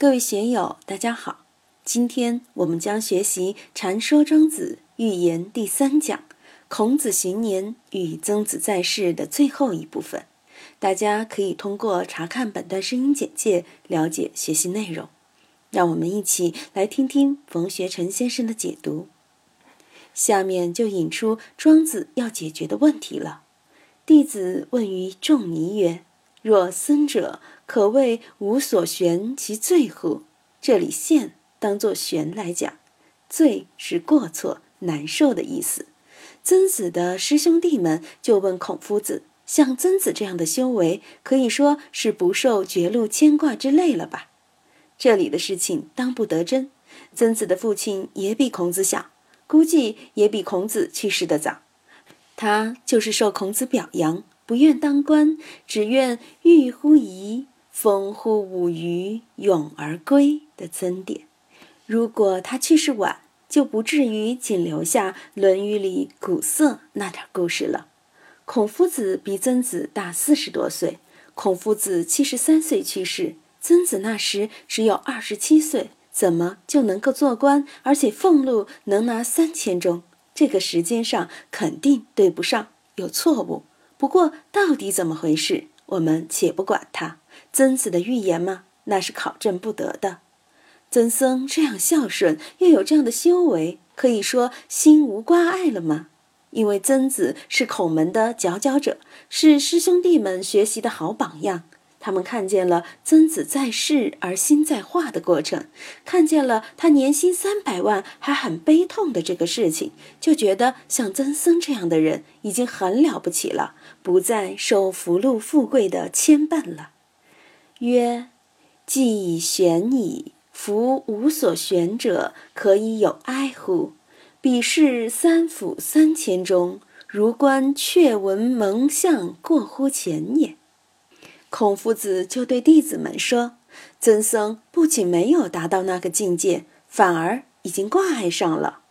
各位学友，大家好。今天我们将学习《禅说庄子寓言》第三讲“孔子行年与曾子在世”的最后一部分。大家可以通过查看本段声音简介了解学习内容。让我们一起来听听冯学成先生的解读。下面就引出庄子要解决的问题了。弟子问于仲尼曰：“若僧者，可谓无所悬其罪乎？”这里“现”当作“悬”来讲，“罪”是过错、难受的意思。曾子的师兄弟们就问孔夫子：“像曾子这样的修为，可以说是不受绝路牵挂之累了吧？”这里的事情当不得真。曾子的父亲也比孔子小。估计也比孔子去世的早，他就是受孔子表扬，不愿当官，只愿寓乎沂，风乎舞雩，咏而归的曾点。如果他去世晚，就不至于仅留下《论语》里古色那点故事了。孔夫子比曾子大四十多岁，孔夫子七十三岁去世，曾子那时只有二十七岁。怎么就能够做官，而且俸禄能拿三千钟？这个时间上肯定对不上，有错误。不过到底怎么回事，我们且不管它。曾子的预言吗？那是考证不得的。曾僧这样孝顺，又有这样的修为，可以说心无挂碍了吗？因为曾子是孔门的佼佼者，是师兄弟们学习的好榜样。他们看见了曾子在世而心在化的过程，看见了他年薪三百万还很悲痛的这个事情，就觉得像曾僧这样的人已经很了不起了，不再受福禄富贵的牵绊了。曰：既已悬矣，夫无所悬者，可以有哀乎？彼是三府三千中，如观阙闻蒙相过乎前也。孔夫子就对弟子们说：“曾僧不仅没有达到那个境界，反而已经挂碍上了。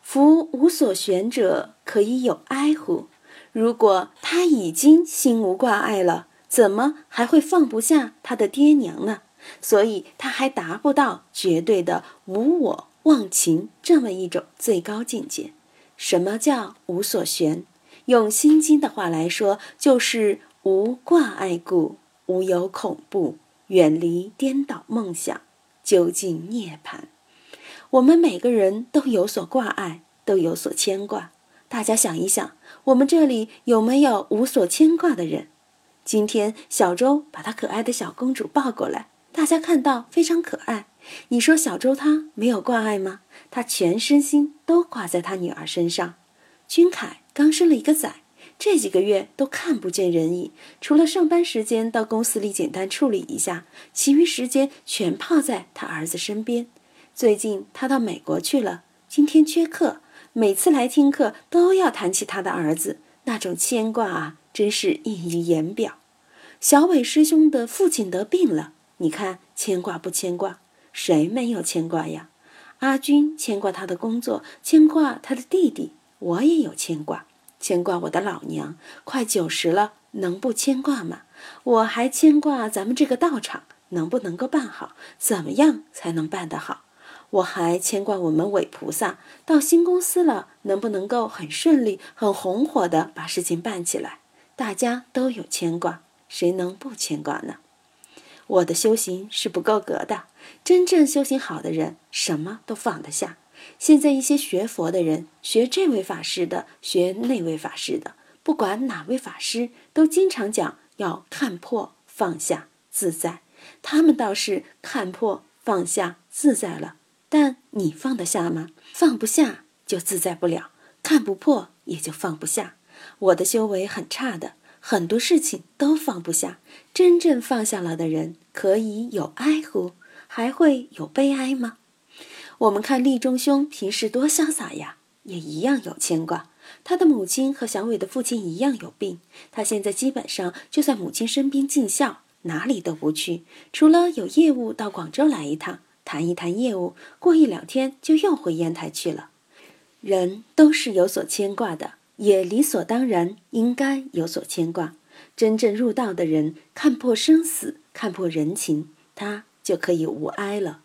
夫无所悬者，可以有哀乎？如果他已经心无挂碍了，怎么还会放不下他的爹娘呢？所以他还达不到绝对的无我忘情这么一种最高境界。什么叫无所悬？用《心经》的话来说，就是。”无挂碍故，无有恐怖，远离颠倒梦想，究竟涅槃。我们每个人都有所挂碍，都有所牵挂。大家想一想，我们这里有没有无所牵挂的人？今天小周把她可爱的小公主抱过来，大家看到非常可爱。你说小周她没有挂碍吗？她全身心都挂在她女儿身上。君凯刚生了一个崽。这几个月都看不见人影，除了上班时间到公司里简单处理一下，其余时间全泡在他儿子身边。最近他到美国去了，今天缺课，每次来听课都要谈起他的儿子，那种牵挂啊，真是溢于言表。小伟师兄的父亲得病了，你看牵挂不牵挂？谁没有牵挂呀？阿军牵挂他的工作，牵挂他的弟弟，我也有牵挂。牵挂我的老娘，快九十了，能不牵挂吗？我还牵挂咱们这个道场能不能够办好？怎么样才能办得好？我还牵挂我们韦菩萨到新公司了，能不能够很顺利、很红火的把事情办起来？大家都有牵挂，谁能不牵挂呢？我的修行是不够格的，真正修行好的人，什么都放得下。现在一些学佛的人，学这位法师的，学那位法师的，不管哪位法师，都经常讲要看破、放下、自在。他们倒是看破、放下、自在了，但你放得下吗？放不下就自在不了，看不破也就放不下。我的修为很差的，很多事情都放不下。真正放下了的人，可以有哀乎？还会有悲哀吗？我们看立中兄平时多潇洒呀，也一样有牵挂。他的母亲和小伟的父亲一样有病，他现在基本上就在母亲身边尽孝，哪里都不去，除了有业务到广州来一趟，谈一谈业务，过一两天就又回烟台去了。人都是有所牵挂的，也理所当然应该有所牵挂。真正入道的人，看破生死，看破人情，他。就可以无哀了。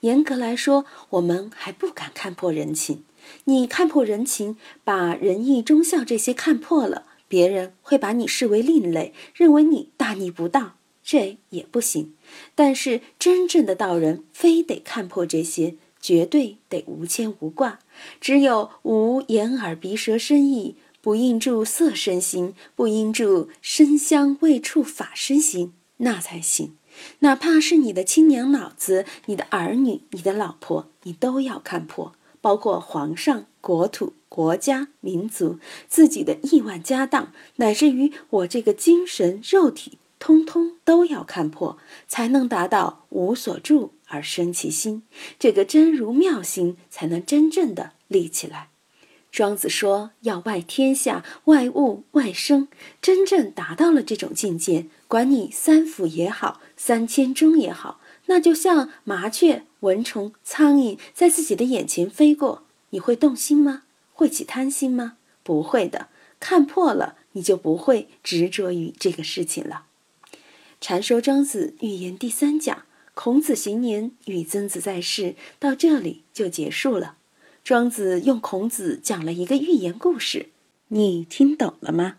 严格来说，我们还不敢看破人情。你看破人情，把仁义忠孝这些看破了，别人会把你视为另类，认为你大逆不道，这也不行。但是真正的道人，非得看破这些，绝对得无牵无挂。只有无眼耳鼻舌身意，不应住色身心，不应住身香味触法身心，那才行。哪怕是你的亲娘老子、你的儿女、你的老婆，你都要看破。包括皇上、国土、国家、民族、自己的亿万家当，乃至于我这个精神肉体，通通都要看破，才能达到无所住而生其心。这个真如妙心，才能真正的立起来。庄子说：“要外天下，外物，外生。真正达到了这种境界，管你三伏也好，三千钟也好。”那就像麻雀、蚊虫、苍蝇在自己的眼前飞过，你会动心吗？会起贪心吗？不会的。看破了，你就不会执着于这个事情了。禅说庄子寓言第三讲，孔子行年与曾子在世，到这里就结束了。庄子用孔子讲了一个寓言故事，你听懂了吗？